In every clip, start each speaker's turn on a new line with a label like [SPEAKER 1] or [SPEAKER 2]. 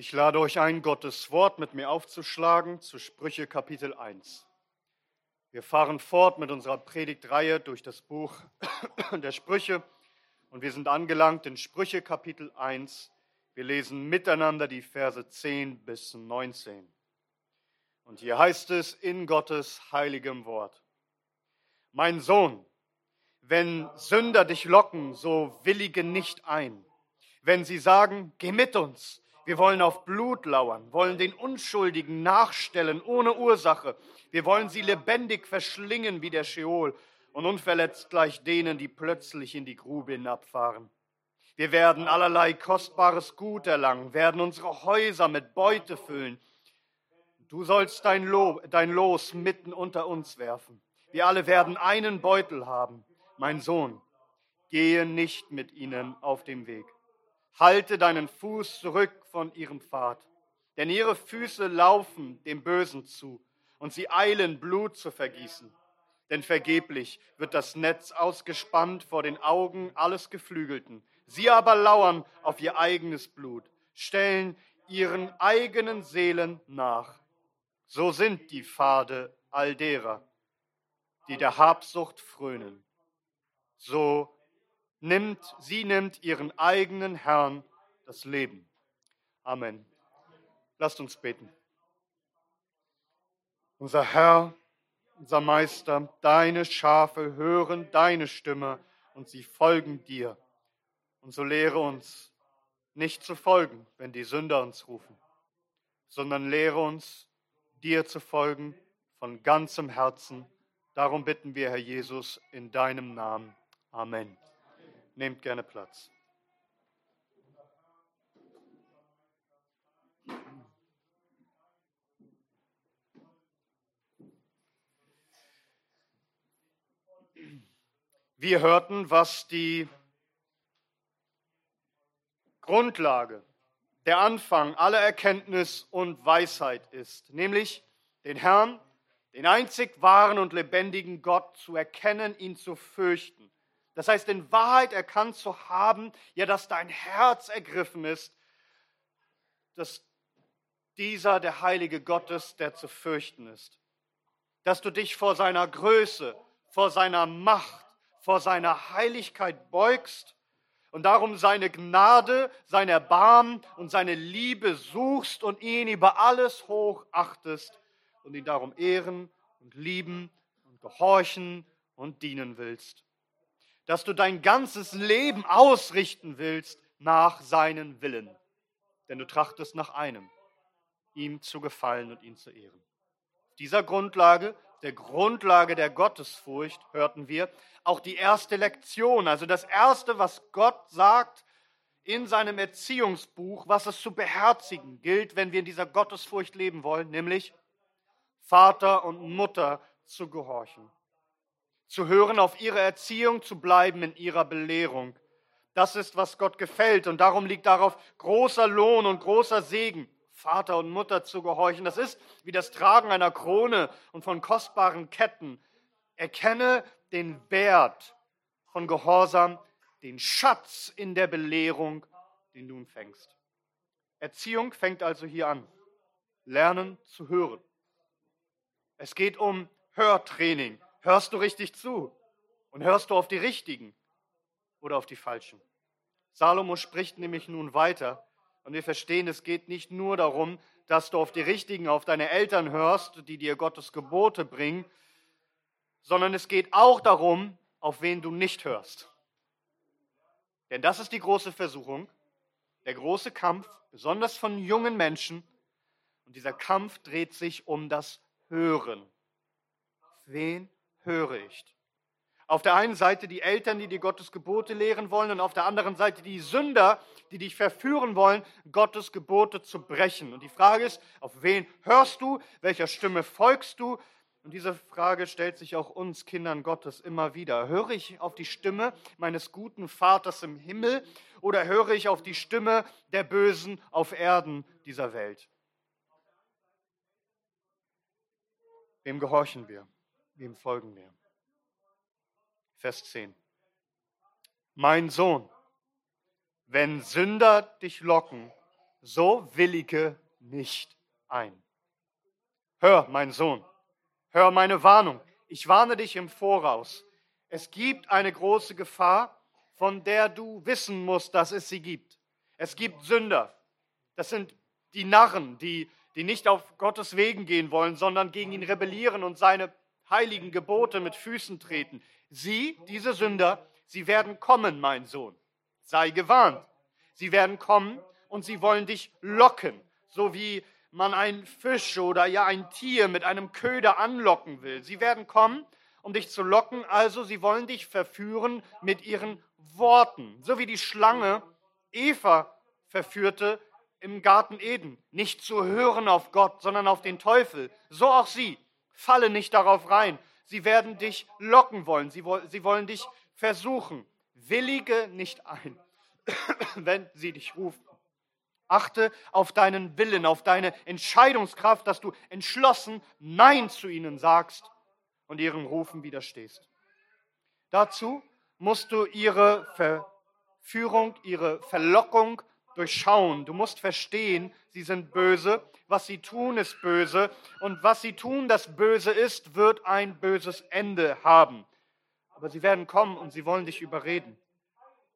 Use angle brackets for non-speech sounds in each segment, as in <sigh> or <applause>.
[SPEAKER 1] Ich lade euch ein, Gottes Wort mit mir aufzuschlagen zu Sprüche Kapitel 1. Wir fahren fort mit unserer Predigtreihe durch das Buch <clears throat> der Sprüche und wir sind angelangt in Sprüche Kapitel 1. Wir lesen miteinander die Verse 10 bis 19. Und hier heißt es in Gottes heiligem Wort. Mein Sohn, wenn Sünder dich locken, so willige nicht ein. Wenn sie sagen, geh mit uns, wir wollen auf Blut lauern, wollen den Unschuldigen nachstellen ohne Ursache. Wir wollen sie lebendig verschlingen wie der Scheol und unverletzt gleich denen, die plötzlich in die Grube hinabfahren. Wir werden allerlei kostbares Gut erlangen, werden unsere Häuser mit Beute füllen. Du sollst dein, Lo dein Los mitten unter uns werfen. Wir alle werden einen Beutel haben. Mein Sohn, gehe nicht mit ihnen auf dem Weg. Halte deinen Fuß zurück von ihrem Pfad, denn ihre Füße laufen dem Bösen zu und sie eilen, Blut zu vergießen. Denn vergeblich wird das Netz ausgespannt vor den Augen alles Geflügelten. Sie aber lauern auf ihr eigenes Blut, stellen ihren eigenen Seelen nach. So sind die Pfade all derer, die der Habsucht frönen. So nimmt, sie nimmt ihren eigenen Herrn das Leben. Amen. Lasst uns beten. Unser Herr, unser Meister, deine Schafe hören deine Stimme und sie folgen dir. Und so lehre uns, nicht zu folgen, wenn die Sünder uns rufen, sondern lehre uns, dir zu folgen von ganzem Herzen. Darum bitten wir, Herr Jesus, in deinem Namen. Amen. Nehmt gerne Platz. Wir hörten, was die Grundlage, der Anfang aller Erkenntnis und Weisheit ist, nämlich den Herrn, den einzig wahren und lebendigen Gott zu erkennen, ihn zu fürchten das heißt, in Wahrheit erkannt zu haben, ja, dass dein Herz ergriffen ist, dass dieser der heilige Gott ist, der zu fürchten ist. Dass du dich vor seiner Größe, vor seiner Macht, vor seiner Heiligkeit beugst und darum seine Gnade, sein Erbarmen und seine Liebe suchst und ihn über alles hochachtest und ihn darum ehren und lieben und gehorchen und dienen willst dass du dein ganzes Leben ausrichten willst nach seinen Willen. Denn du trachtest nach einem, ihm zu gefallen und ihn zu ehren. Auf dieser Grundlage, der Grundlage der Gottesfurcht, hörten wir auch die erste Lektion, also das erste, was Gott sagt in seinem Erziehungsbuch, was es zu beherzigen gilt, wenn wir in dieser Gottesfurcht leben wollen, nämlich Vater und Mutter zu gehorchen zu hören auf ihre Erziehung, zu bleiben in ihrer Belehrung. Das ist, was Gott gefällt und darum liegt darauf großer Lohn und großer Segen, Vater und Mutter zu gehorchen. Das ist wie das Tragen einer Krone und von kostbaren Ketten. Erkenne den Wert von Gehorsam, den Schatz in der Belehrung, den du empfängst. Erziehung fängt also hier an. Lernen zu hören. Es geht um Hörtraining. Hörst du richtig zu? Und hörst du auf die Richtigen oder auf die Falschen? Salomo spricht nämlich nun weiter und wir verstehen, es geht nicht nur darum, dass du auf die Richtigen, auf deine Eltern hörst, die dir Gottes Gebote bringen, sondern es geht auch darum, auf wen du nicht hörst. Denn das ist die große Versuchung, der große Kampf, besonders von jungen Menschen. Und dieser Kampf dreht sich um das Hören. Auf wen höre ich. Auf der einen Seite die Eltern, die dir Gottes Gebote lehren wollen, und auf der anderen Seite die Sünder, die dich verführen wollen, Gottes Gebote zu brechen. Und die Frage ist, auf wen hörst du, welcher Stimme folgst du? Und diese Frage stellt sich auch uns Kindern Gottes immer wieder. Höre ich auf die Stimme meines guten Vaters im Himmel oder höre ich auf die Stimme der Bösen auf Erden dieser Welt? Wem gehorchen wir? Wem folgen wir? Vers 10. Mein Sohn, wenn Sünder dich locken, so willige nicht ein. Hör, mein Sohn, hör meine Warnung. Ich warne dich im Voraus. Es gibt eine große Gefahr, von der du wissen musst, dass es sie gibt. Es gibt Sünder. Das sind die Narren, die, die nicht auf Gottes Wegen gehen wollen, sondern gegen ihn rebellieren und seine heiligen Gebote mit Füßen treten. Sie, diese Sünder, sie werden kommen, mein Sohn. Sei gewarnt. Sie werden kommen und sie wollen dich locken, so wie man einen Fisch oder ja ein Tier mit einem Köder anlocken will. Sie werden kommen, um dich zu locken, also sie wollen dich verführen mit ihren Worten, so wie die Schlange Eva verführte im Garten Eden. Nicht zu hören auf Gott, sondern auf den Teufel. So auch sie. Falle nicht darauf rein. Sie werden dich locken wollen. Sie, sie wollen dich versuchen. Willige nicht ein, <coughs> wenn sie dich rufen. Achte auf deinen Willen, auf deine Entscheidungskraft, dass du entschlossen Nein zu ihnen sagst und ihren Rufen widerstehst. Dazu musst du ihre Verführung, ihre Verlockung durchschauen. Du musst verstehen, sie sind böse. Was sie tun, ist böse. Und was sie tun, das böse ist, wird ein böses Ende haben. Aber sie werden kommen und sie wollen dich überreden.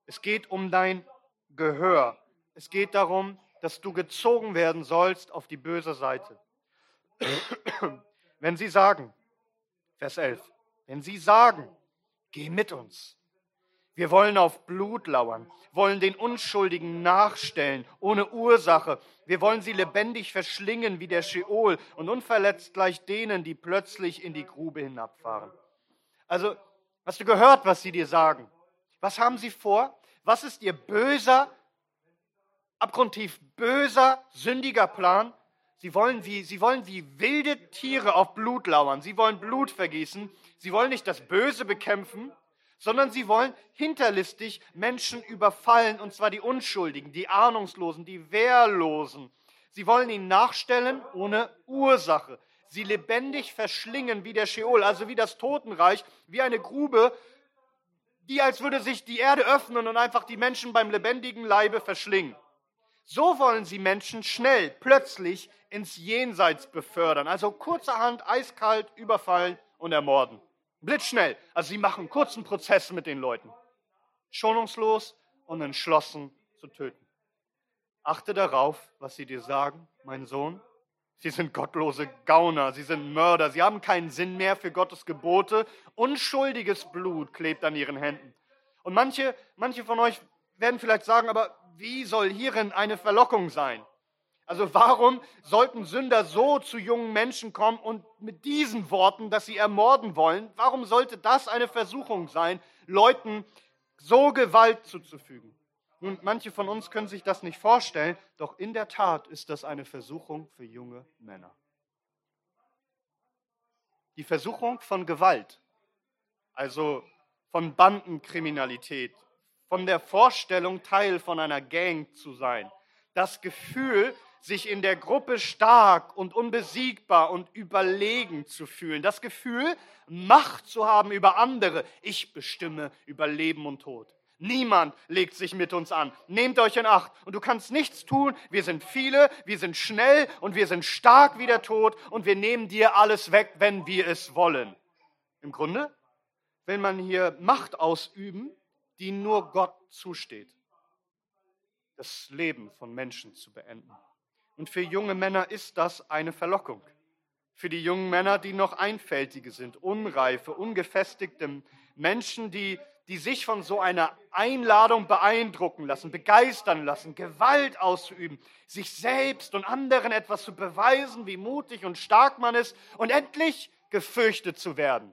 [SPEAKER 1] Es geht um dein Gehör. Es geht darum, dass du gezogen werden sollst auf die böse Seite. Wenn sie sagen, Vers 11, wenn sie sagen, geh mit uns, wir wollen auf Blut lauern, wollen den Unschuldigen nachstellen, ohne Ursache. Wir wollen sie lebendig verschlingen wie der Scheol und unverletzt gleich denen, die plötzlich in die Grube hinabfahren. Also, hast du gehört, was sie dir sagen? Was haben sie vor? Was ist ihr böser, abgrundtief böser, sündiger Plan? Sie wollen, wie, sie wollen wie wilde Tiere auf Blut lauern. Sie wollen Blut vergießen. Sie wollen nicht das Böse bekämpfen, sondern sie wollen hinterlistig Menschen überfallen, und zwar die Unschuldigen, die Ahnungslosen, die Wehrlosen. Sie wollen ihnen nachstellen ohne Ursache. Sie lebendig verschlingen wie der Scheol, also wie das Totenreich, wie eine Grube, die als würde sich die Erde öffnen und einfach die Menschen beim lebendigen Leibe verschlingen. So wollen sie Menschen schnell, plötzlich ins Jenseits befördern, also kurzerhand eiskalt überfallen und ermorden. Blitzschnell. Also sie machen kurzen Prozess mit den Leuten. Schonungslos und entschlossen zu töten. Achte darauf, was sie dir sagen, mein Sohn. Sie sind gottlose Gauner, sie sind Mörder, sie haben keinen Sinn mehr für Gottes Gebote. Unschuldiges Blut klebt an ihren Händen. Und manche, manche von euch werden vielleicht sagen, aber wie soll hierin eine Verlockung sein? Also warum sollten Sünder so zu jungen Menschen kommen und mit diesen Worten, dass sie ermorden wollen, warum sollte das eine Versuchung sein, Leuten so Gewalt zuzufügen? Nun, manche von uns können sich das nicht vorstellen, doch in der Tat ist das eine Versuchung für junge Männer. Die Versuchung von Gewalt, also von Bandenkriminalität, von der Vorstellung, Teil von einer Gang zu sein, das Gefühl, sich in der Gruppe stark und unbesiegbar und überlegen zu fühlen. Das Gefühl, Macht zu haben über andere. Ich bestimme über Leben und Tod. Niemand legt sich mit uns an. Nehmt euch in Acht. Und du kannst nichts tun. Wir sind viele, wir sind schnell und wir sind stark wie der Tod und wir nehmen dir alles weg, wenn wir es wollen. Im Grunde will man hier Macht ausüben, die nur Gott zusteht. Das Leben von Menschen zu beenden. Und für junge Männer ist das eine Verlockung. Für die jungen Männer, die noch einfältige sind, unreife, ungefestigte Menschen, die, die sich von so einer Einladung beeindrucken lassen, begeistern lassen, Gewalt auszuüben, sich selbst und anderen etwas zu beweisen, wie mutig und stark man ist und endlich gefürchtet zu werden,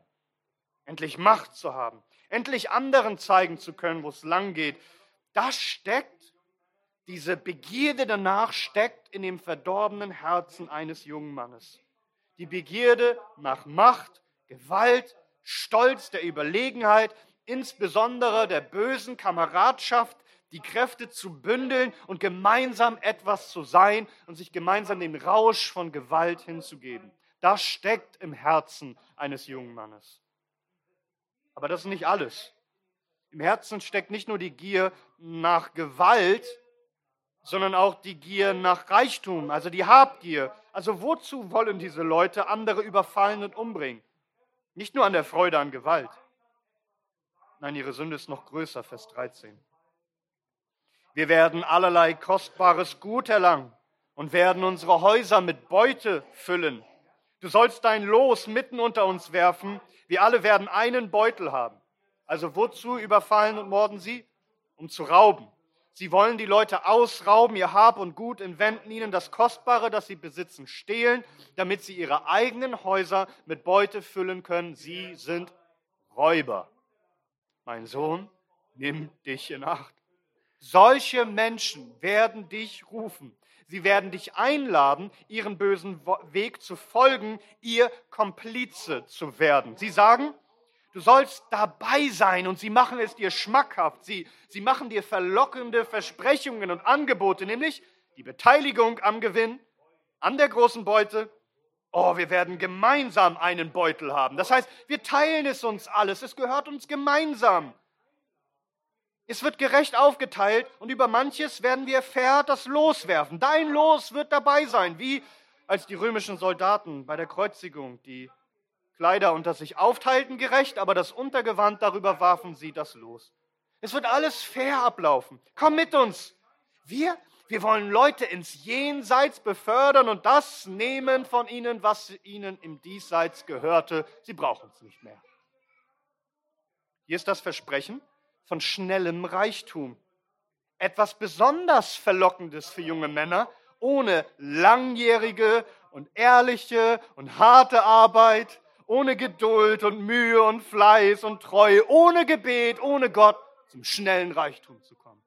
[SPEAKER 1] endlich Macht zu haben, endlich anderen zeigen zu können, wo es lang geht. Das steckt diese Begierde danach steckt in dem verdorbenen Herzen eines jungen Mannes. Die Begierde nach Macht, Gewalt, Stolz der Überlegenheit, insbesondere der bösen Kameradschaft, die Kräfte zu bündeln und gemeinsam etwas zu sein und sich gemeinsam dem Rausch von Gewalt hinzugeben. Das steckt im Herzen eines jungen Mannes. Aber das ist nicht alles. Im Herzen steckt nicht nur die Gier nach Gewalt, sondern auch die Gier nach Reichtum, also die Habgier. Also wozu wollen diese Leute andere überfallen und umbringen? Nicht nur an der Freude an Gewalt. Nein, ihre Sünde ist noch größer, Vers 13. Wir werden allerlei kostbares Gut erlangen und werden unsere Häuser mit Beute füllen. Du sollst dein Los mitten unter uns werfen. Wir alle werden einen Beutel haben. Also wozu überfallen und morden sie? Um zu rauben. Sie wollen die Leute ausrauben, ihr Hab und Gut, entwenden ihnen das Kostbare, das sie besitzen, stehlen, damit sie ihre eigenen Häuser mit Beute füllen können. Sie sind Räuber. Mein Sohn, nimm dich in Acht. Solche Menschen werden dich rufen. Sie werden dich einladen, ihren bösen Weg zu folgen, ihr Komplize zu werden. Sie sagen, Du sollst dabei sein und sie machen es dir schmackhaft. Sie, sie machen dir verlockende Versprechungen und Angebote, nämlich die Beteiligung am Gewinn, an der großen Beute. Oh, wir werden gemeinsam einen Beutel haben. Das heißt, wir teilen es uns alles. Es gehört uns gemeinsam. Es wird gerecht aufgeteilt und über manches werden wir fair das Los werfen. Dein Los wird dabei sein, wie als die römischen Soldaten bei der Kreuzigung, die Kleider unter sich aufteilten gerecht, aber das Untergewand darüber warfen sie das los. Es wird alles fair ablaufen. Komm mit uns. Wir, wir wollen Leute ins Jenseits befördern und das nehmen von ihnen, was ihnen im Diesseits gehörte. Sie brauchen es nicht mehr. Hier ist das Versprechen von schnellem Reichtum. Etwas besonders Verlockendes für junge Männer, ohne langjährige und ehrliche und harte Arbeit, ohne Geduld und Mühe und Fleiß und Treue, ohne Gebet, ohne Gott zum schnellen Reichtum zu kommen.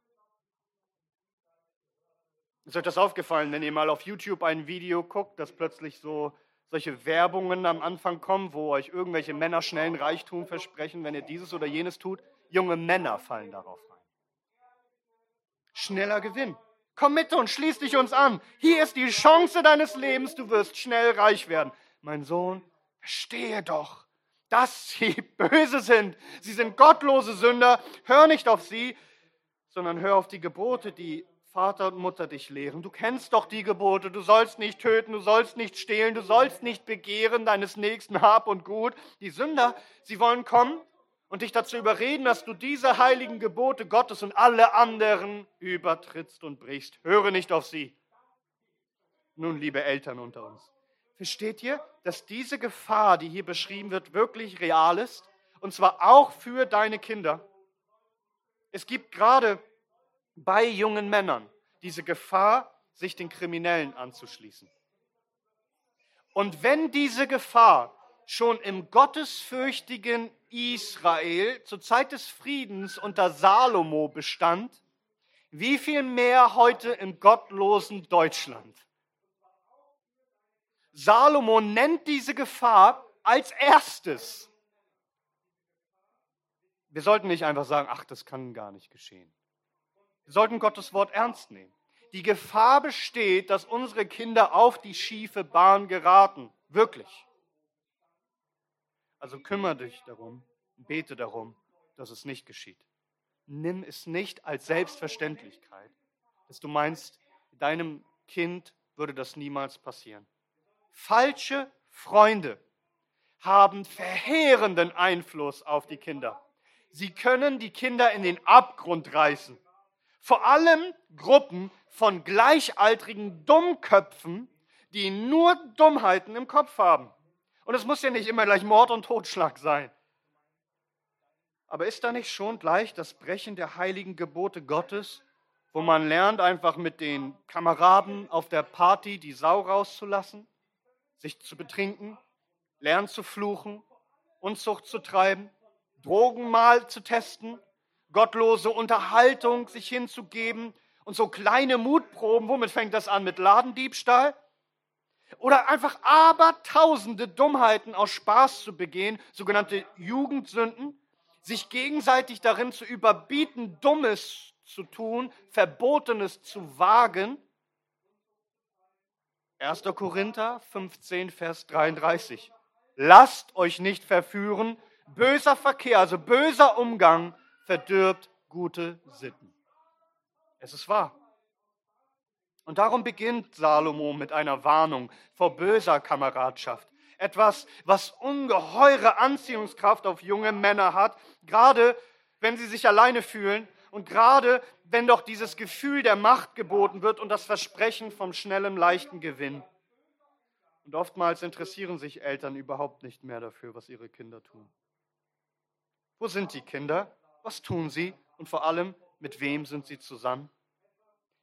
[SPEAKER 1] Ist euch das aufgefallen, wenn ihr mal auf YouTube ein Video guckt, dass plötzlich so solche Werbungen am Anfang kommen, wo euch irgendwelche Männer schnellen Reichtum versprechen, wenn ihr dieses oder jenes tut? Junge Männer fallen darauf rein. Schneller Gewinn. Komm mit uns, schließ dich uns an. Hier ist die Chance deines Lebens, du wirst schnell reich werden. Mein Sohn, Verstehe doch, dass sie <laughs> böse sind. Sie sind gottlose Sünder. Hör nicht auf sie, sondern hör auf die Gebote, die Vater und Mutter dich lehren. Du kennst doch die Gebote. Du sollst nicht töten, du sollst nicht stehlen, du sollst nicht begehren deines nächsten Hab und Gut. Die Sünder, sie wollen kommen und dich dazu überreden, dass du diese heiligen Gebote Gottes und alle anderen übertrittst und brichst. Höre nicht auf sie. Nun, liebe Eltern unter uns, Versteht ihr, dass diese Gefahr, die hier beschrieben wird, wirklich real ist? Und zwar auch für deine Kinder. Es gibt gerade bei jungen Männern diese Gefahr, sich den Kriminellen anzuschließen. Und wenn diese Gefahr schon im gottesfürchtigen Israel zur Zeit des Friedens unter Salomo bestand, wie viel mehr heute im gottlosen Deutschland? Salomo nennt diese Gefahr als erstes. Wir sollten nicht einfach sagen, ach, das kann gar nicht geschehen. Wir sollten Gottes Wort ernst nehmen. Die Gefahr besteht, dass unsere Kinder auf die schiefe Bahn geraten. Wirklich. Also kümmere dich darum, bete darum, dass es nicht geschieht. Nimm es nicht als Selbstverständlichkeit, dass du meinst, deinem Kind würde das niemals passieren. Falsche Freunde haben verheerenden Einfluss auf die Kinder. Sie können die Kinder in den Abgrund reißen. Vor allem Gruppen von gleichaltrigen Dummköpfen, die nur Dummheiten im Kopf haben. Und es muss ja nicht immer gleich Mord und Totschlag sein. Aber ist da nicht schon gleich das Brechen der heiligen Gebote Gottes, wo man lernt, einfach mit den Kameraden auf der Party die Sau rauszulassen? Sich zu betrinken, lernen zu fluchen, Unzucht zu treiben, Drogen mal zu testen, gottlose Unterhaltung sich hinzugeben und so kleine Mutproben. Womit fängt das an? Mit Ladendiebstahl? Oder einfach abertausende Dummheiten aus Spaß zu begehen, sogenannte Jugendsünden, sich gegenseitig darin zu überbieten, Dummes zu tun, Verbotenes zu wagen 1. Korinther 15, Vers 33. Lasst euch nicht verführen, böser Verkehr, also böser Umgang verdirbt gute Sitten. Es ist wahr. Und darum beginnt Salomo mit einer Warnung vor böser Kameradschaft. Etwas, was ungeheure Anziehungskraft auf junge Männer hat, gerade wenn sie sich alleine fühlen und gerade wenn doch dieses Gefühl der Macht geboten wird und das Versprechen vom schnellen, leichten Gewinn. Und oftmals interessieren sich Eltern überhaupt nicht mehr dafür, was ihre Kinder tun. Wo sind die Kinder? Was tun sie? Und vor allem, mit wem sind sie zusammen?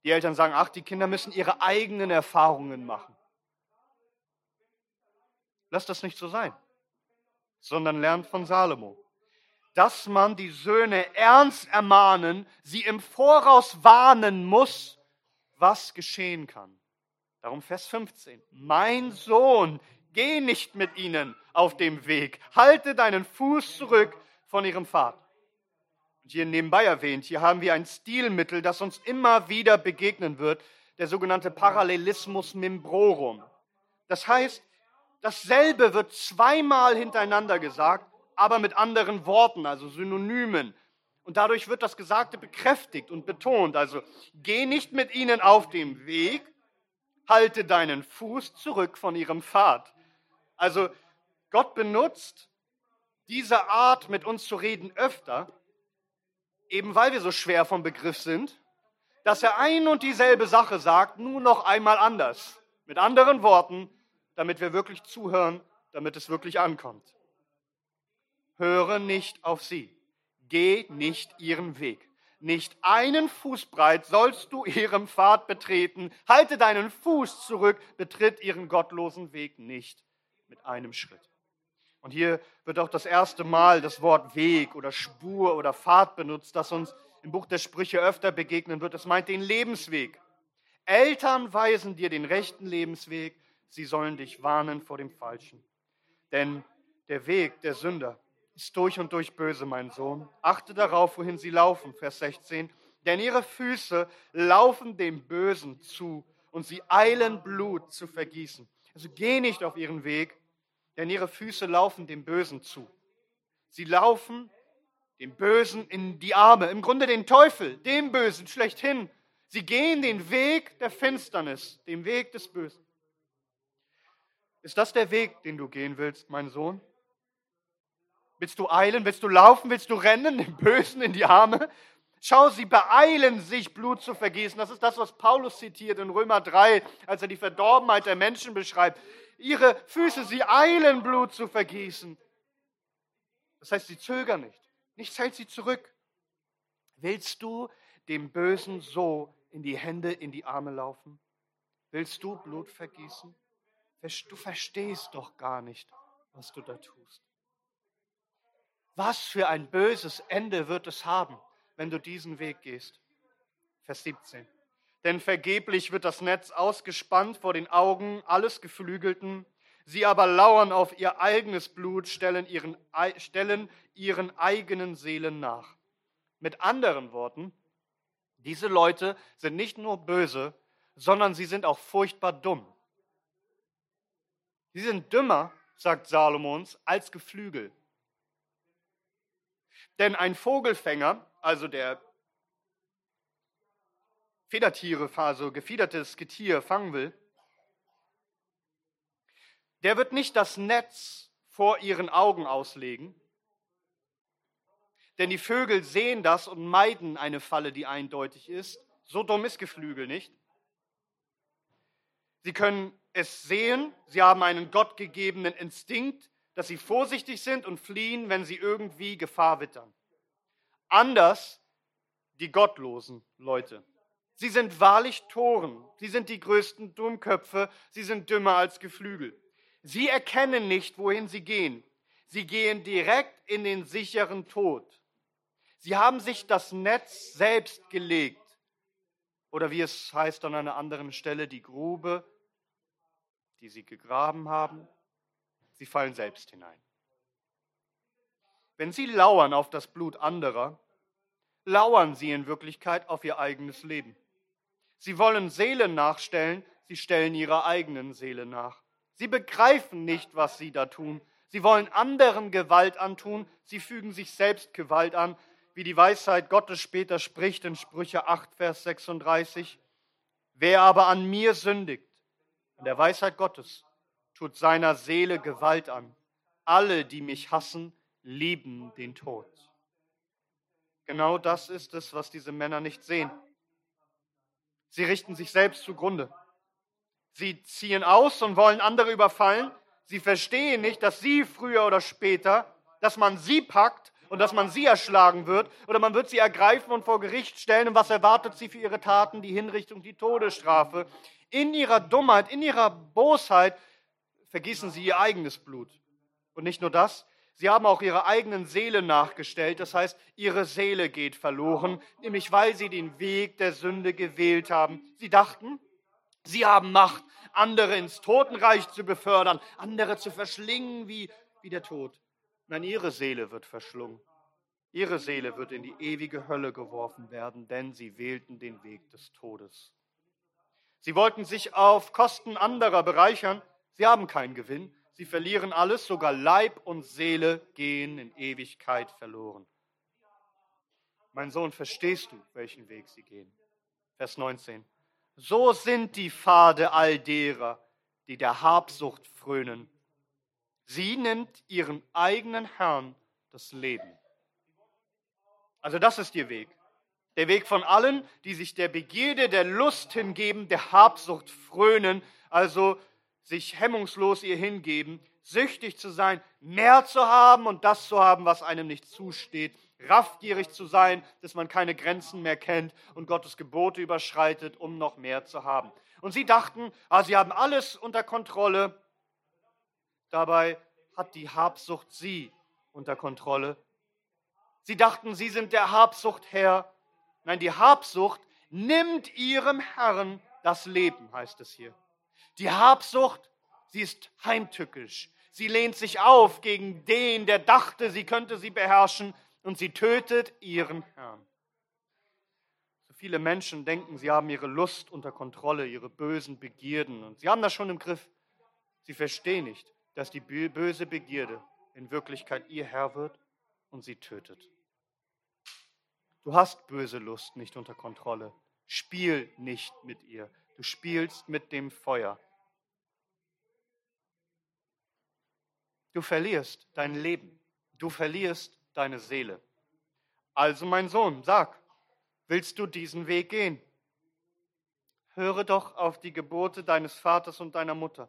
[SPEAKER 1] Die Eltern sagen, ach, die Kinder müssen ihre eigenen Erfahrungen machen. Lass das nicht so sein, sondern lernt von Salomo, dass man die Söhne ernst ermahnen, sie im Voraus warnen muss, was geschehen kann. Darum Vers 15. Mein Sohn, geh nicht mit ihnen auf dem Weg, halte deinen Fuß zurück von ihrem Pfad. Und hier nebenbei erwähnt, hier haben wir ein Stilmittel, das uns immer wieder begegnen wird, der sogenannte Parallelismus membrorum. Das heißt, dasselbe wird zweimal hintereinander gesagt, aber mit anderen Worten, also Synonymen. Und dadurch wird das Gesagte bekräftigt und betont. Also geh nicht mit ihnen auf dem Weg, halte deinen Fuß zurück von ihrem Pfad. Also Gott benutzt diese Art, mit uns zu reden, öfter, eben weil wir so schwer vom Begriff sind, dass er ein und dieselbe Sache sagt, nur noch einmal anders. Mit anderen Worten, damit wir wirklich zuhören, damit es wirklich ankommt. Höre nicht auf sie. Geh nicht ihren Weg. Nicht einen Fußbreit sollst du ihrem Pfad betreten. Halte deinen Fuß zurück, betritt ihren gottlosen Weg nicht mit einem Schritt. Und hier wird auch das erste Mal das Wort Weg oder Spur oder Pfad benutzt, das uns im Buch der Sprüche öfter begegnen wird. Es meint den Lebensweg. Eltern weisen dir den rechten Lebensweg, sie sollen dich warnen vor dem Falschen. Denn der Weg der Sünder ist durch und durch böse, mein Sohn. Achte darauf, wohin sie laufen, Vers 16. Denn ihre Füße laufen dem Bösen zu und sie eilen Blut zu vergießen. Also geh nicht auf ihren Weg, denn ihre Füße laufen dem Bösen zu. Sie laufen dem Bösen in die Arme, im Grunde den Teufel, dem Bösen schlechthin. Sie gehen den Weg der Finsternis, den Weg des Bösen. Ist das der Weg, den du gehen willst, mein Sohn? Willst du eilen? Willst du laufen? Willst du rennen, dem Bösen in die Arme? Schau, sie beeilen sich, Blut zu vergießen. Das ist das, was Paulus zitiert in Römer 3, als er die Verdorbenheit der Menschen beschreibt. Ihre Füße, sie eilen, Blut zu vergießen. Das heißt, sie zögern nicht. Nichts hält sie zurück. Willst du dem Bösen so in die Hände, in die Arme laufen? Willst du Blut vergießen? Du verstehst doch gar nicht, was du da tust. Was für ein böses Ende wird es haben, wenn du diesen Weg gehst? Vers 17. Denn vergeblich wird das Netz ausgespannt vor den Augen alles Geflügelten. Sie aber lauern auf ihr eigenes Blut, stellen ihren, stellen ihren eigenen Seelen nach. Mit anderen Worten, diese Leute sind nicht nur böse, sondern sie sind auch furchtbar dumm. Sie sind dümmer, sagt Salomons, als Geflügel. Denn ein Vogelfänger, also der Federtiere, also gefiedertes Getier fangen will, der wird nicht das Netz vor ihren Augen auslegen, denn die Vögel sehen das und meiden eine Falle, die eindeutig ist. So dumm ist Geflügel nicht. Sie können es sehen, sie haben einen gottgegebenen Instinkt, dass sie vorsichtig sind und fliehen, wenn sie irgendwie Gefahr wittern. Anders die gottlosen Leute. Sie sind wahrlich Toren, sie sind die größten Dummköpfe, sie sind dümmer als Geflügel. Sie erkennen nicht, wohin sie gehen. Sie gehen direkt in den sicheren Tod. Sie haben sich das Netz selbst gelegt. Oder wie es heißt an einer anderen Stelle, die Grube, die sie gegraben haben, Sie fallen selbst hinein. Wenn Sie lauern auf das Blut anderer, lauern Sie in Wirklichkeit auf Ihr eigenes Leben. Sie wollen Seelen nachstellen, Sie stellen Ihrer eigenen Seele nach. Sie begreifen nicht, was Sie da tun. Sie wollen anderen Gewalt antun, Sie fügen sich selbst Gewalt an, wie die Weisheit Gottes später spricht in Sprüche 8, Vers 36. Wer aber an mir sündigt, an der Weisheit Gottes, tut seiner Seele Gewalt an. Alle, die mich hassen, lieben den Tod. Genau das ist es, was diese Männer nicht sehen. Sie richten sich selbst zugrunde. Sie ziehen aus und wollen andere überfallen. Sie verstehen nicht, dass sie früher oder später, dass man sie packt und dass man sie erschlagen wird oder man wird sie ergreifen und vor Gericht stellen. Und was erwartet sie für ihre Taten? Die Hinrichtung, die Todesstrafe. In ihrer Dummheit, in ihrer Bosheit vergießen sie ihr eigenes Blut. Und nicht nur das, sie haben auch ihre eigenen Seele nachgestellt. Das heißt, ihre Seele geht verloren, nämlich weil sie den Weg der Sünde gewählt haben. Sie dachten, sie haben Macht, andere ins Totenreich zu befördern, andere zu verschlingen wie, wie der Tod. Nein, ihre Seele wird verschlungen. Ihre Seele wird in die ewige Hölle geworfen werden, denn sie wählten den Weg des Todes. Sie wollten sich auf Kosten anderer bereichern, Sie haben keinen Gewinn. Sie verlieren alles, sogar Leib und Seele gehen in Ewigkeit verloren. Mein Sohn, verstehst du, welchen Weg sie gehen? Vers 19. So sind die Pfade all derer, die der Habsucht frönen. Sie nimmt ihren eigenen Herrn das Leben. Also das ist ihr Weg. Der Weg von allen, die sich der Begierde, der Lust hingeben, der Habsucht frönen, also sich hemmungslos ihr hingeben, süchtig zu sein, mehr zu haben und das zu haben, was einem nicht zusteht, raffgierig zu sein, dass man keine Grenzen mehr kennt und Gottes Gebote überschreitet, um noch mehr zu haben. Und sie dachten, ah, sie haben alles unter Kontrolle. Dabei hat die Habsucht sie unter Kontrolle. Sie dachten, sie sind der Habsucht Herr. Nein, die Habsucht nimmt ihrem Herrn das Leben, heißt es hier. Die Habsucht, sie ist heimtückisch. Sie lehnt sich auf gegen den, der dachte, sie könnte sie beherrschen, und sie tötet ihren Herrn. So viele Menschen denken, sie haben ihre Lust unter Kontrolle, ihre bösen Begierden, und sie haben das schon im Griff. Sie verstehen nicht, dass die böse Begierde in Wirklichkeit ihr Herr wird und sie tötet. Du hast böse Lust nicht unter Kontrolle. Spiel nicht mit ihr. Du spielst mit dem Feuer. Du verlierst dein Leben. Du verlierst deine Seele. Also mein Sohn, sag, willst du diesen Weg gehen? Höre doch auf die Gebote deines Vaters und deiner Mutter.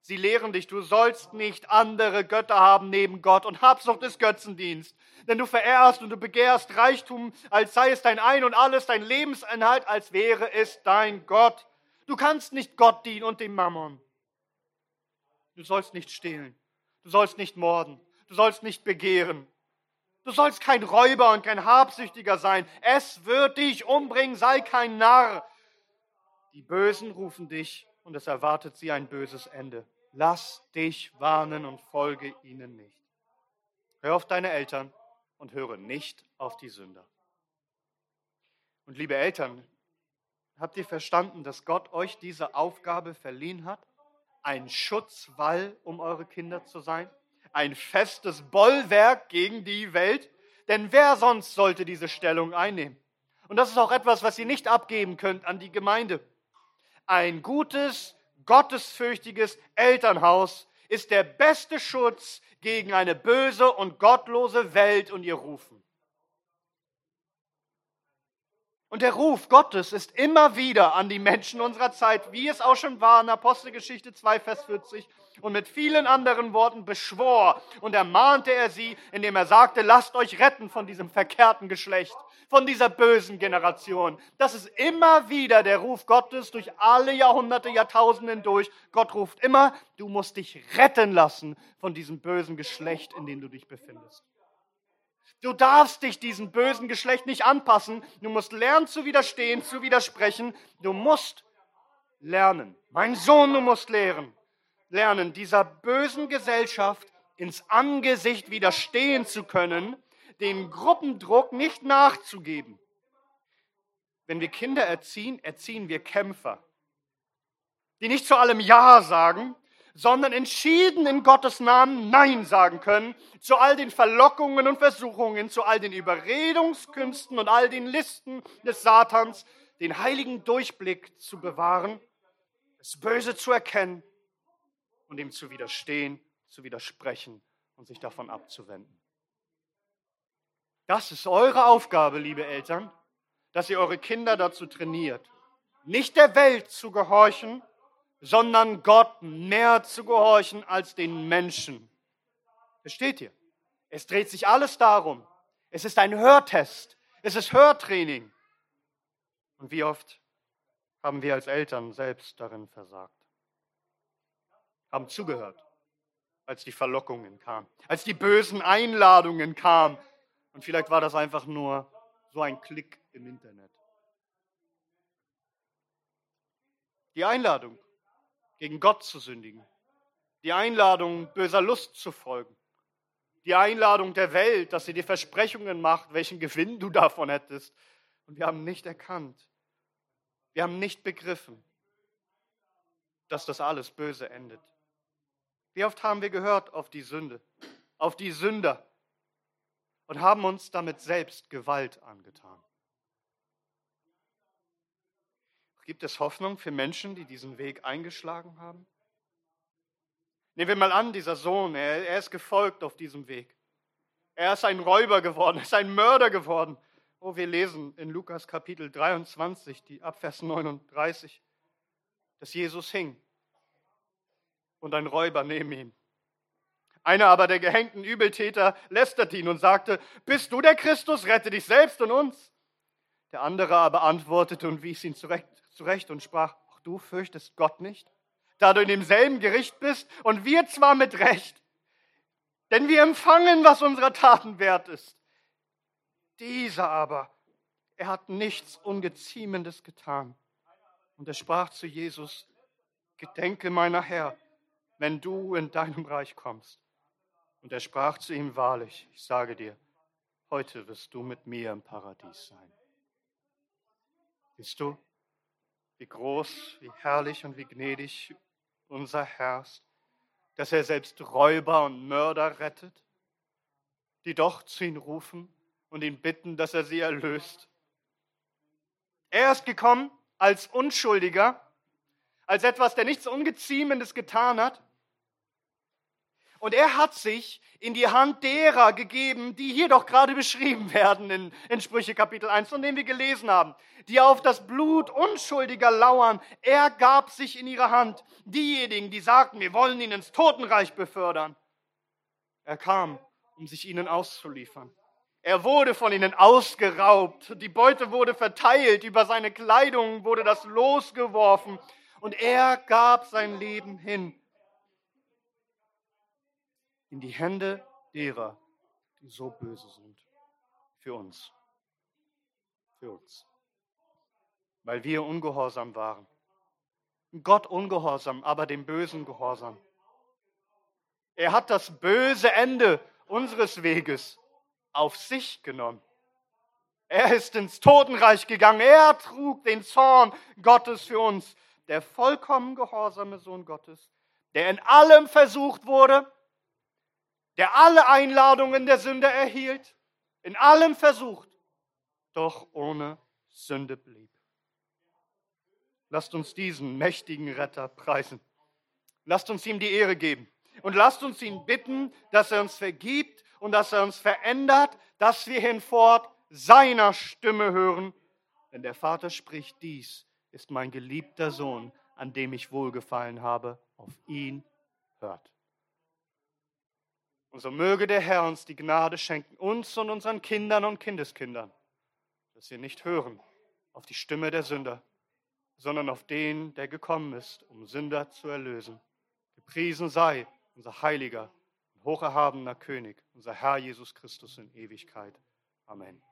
[SPEAKER 1] Sie lehren dich, du sollst nicht andere Götter haben neben Gott und Habsucht ist Götzendienst. Denn du verehrst und du begehrst Reichtum, als sei es dein Ein und alles, dein Lebensinhalt, als wäre es dein Gott. Du kannst nicht Gott dienen und dem Mammon. Du sollst nicht stehlen. Du sollst nicht morden. Du sollst nicht begehren. Du sollst kein Räuber und kein Habsüchtiger sein. Es wird dich umbringen, sei kein Narr. Die Bösen rufen dich und es erwartet sie ein böses Ende. Lass dich warnen und folge ihnen nicht. Hör auf deine Eltern und höre nicht auf die Sünder. Und liebe Eltern, Habt ihr verstanden, dass Gott euch diese Aufgabe verliehen hat? Ein Schutzwall, um eure Kinder zu sein? Ein festes Bollwerk gegen die Welt? Denn wer sonst sollte diese Stellung einnehmen? Und das ist auch etwas, was ihr nicht abgeben könnt an die Gemeinde. Ein gutes, gottesfürchtiges Elternhaus ist der beste Schutz gegen eine böse und gottlose Welt und ihr Rufen. Und der Ruf Gottes ist immer wieder an die Menschen unserer Zeit, wie es auch schon war in Apostelgeschichte 2, Vers 40. Und mit vielen anderen Worten beschwor und ermahnte er sie, indem er sagte, lasst euch retten von diesem verkehrten Geschlecht, von dieser bösen Generation. Das ist immer wieder der Ruf Gottes durch alle Jahrhunderte, Jahrtausende hindurch. Gott ruft immer, du musst dich retten lassen von diesem bösen Geschlecht, in dem du dich befindest. Du darfst dich diesem bösen Geschlecht nicht anpassen. Du musst lernen zu widerstehen, zu widersprechen. Du musst lernen. Mein Sohn, du musst lehren. Lernen, dieser bösen Gesellschaft ins Angesicht widerstehen zu können, den Gruppendruck nicht nachzugeben. Wenn wir Kinder erziehen, erziehen wir Kämpfer, die nicht zu allem Ja sagen, sondern entschieden in Gottes Namen Nein sagen können zu all den Verlockungen und Versuchungen, zu all den Überredungskünsten und all den Listen des Satans, den heiligen Durchblick zu bewahren, das Böse zu erkennen und ihm zu widerstehen, zu widersprechen und sich davon abzuwenden. Das ist eure Aufgabe, liebe Eltern, dass ihr eure Kinder dazu trainiert, nicht der Welt zu gehorchen, sondern Gott mehr zu gehorchen als den Menschen. Versteht ihr? Es dreht sich alles darum. Es ist ein Hörtest. Es ist Hörtraining. Und wie oft haben wir als Eltern selbst darin versagt? Haben zugehört, als die Verlockungen kamen, als die bösen Einladungen kamen. Und vielleicht war das einfach nur so ein Klick im Internet. Die Einladung, gegen Gott zu sündigen. Die Einladung, böser Lust zu folgen. Die Einladung der Welt, dass sie dir Versprechungen macht, welchen Gewinn du davon hättest. Und wir haben nicht erkannt, wir haben nicht begriffen, dass das alles böse endet. Wie oft haben wir gehört auf die Sünde, auf die Sünder und haben uns damit selbst Gewalt angetan. Gibt es Hoffnung für Menschen, die diesen Weg eingeschlagen haben? Nehmen wir mal an, dieser Sohn, er, er ist gefolgt auf diesem Weg. Er ist ein Räuber geworden, er <laughs> ist ein Mörder geworden. Oh, wir lesen in Lukas Kapitel 23, die Abvers 39, dass Jesus hing und ein Räuber neben ihm. Einer aber der gehängten Übeltäter lästerte ihn und sagte, bist du der Christus, rette dich selbst und uns. Der andere aber antwortete und wies ihn zurecht, zurecht und sprach, ach, du fürchtest Gott nicht, da du in demselben Gericht bist und wir zwar mit Recht, denn wir empfangen, was unserer Taten wert ist. Dieser aber, er hat nichts Ungeziemendes getan. Und er sprach zu Jesus, Gedenke meiner Herr, wenn du in deinem Reich kommst. Und er sprach zu ihm wahrlich, ich sage dir, heute wirst du mit mir im Paradies sein. Siehst du, wie groß, wie herrlich und wie gnädig unser Herr ist, dass er selbst Räuber und Mörder rettet, die doch zu ihm rufen und ihn bitten, dass er sie erlöst. Er ist gekommen als Unschuldiger, als etwas, der nichts Ungeziemendes getan hat, und er hat sich in die Hand derer gegeben, die hier doch gerade beschrieben <laughs> werden in, in Sprüche Kapitel 1, von denen wir gelesen haben, die auf das Blut Unschuldiger lauern. Er gab sich in ihre Hand. Diejenigen, die sagten, wir wollen ihn ins Totenreich befördern. Er kam, um sich ihnen auszuliefern. Er wurde von ihnen ausgeraubt. Die Beute wurde verteilt. Über seine Kleidung wurde das losgeworfen. Und er gab sein Leben hin in die Hände derer, die so böse sind. Für uns. Für uns. Weil wir ungehorsam waren. Gott ungehorsam, aber dem Bösen gehorsam. Er hat das böse Ende unseres Weges auf sich genommen. Er ist ins Totenreich gegangen. Er trug den Zorn Gottes für uns. Der vollkommen gehorsame Sohn Gottes, der in allem versucht wurde, der alle Einladungen der Sünde erhielt, in allem versucht, doch ohne Sünde blieb. Lasst uns diesen mächtigen Retter preisen. Lasst uns ihm die Ehre geben. Und lasst uns ihn bitten, dass er uns vergibt und dass er uns verändert, dass wir hinfort seiner Stimme hören. Denn der Vater spricht, dies ist mein geliebter Sohn, an dem ich wohlgefallen habe. Auf ihn hört. Und so möge der Herr uns die Gnade schenken, uns und unseren Kindern und Kindeskindern, dass wir nicht hören auf die Stimme der Sünder, sondern auf den, der gekommen ist, um Sünder zu erlösen. Gepriesen sei unser heiliger und hocherhabener König, unser Herr Jesus Christus in Ewigkeit. Amen.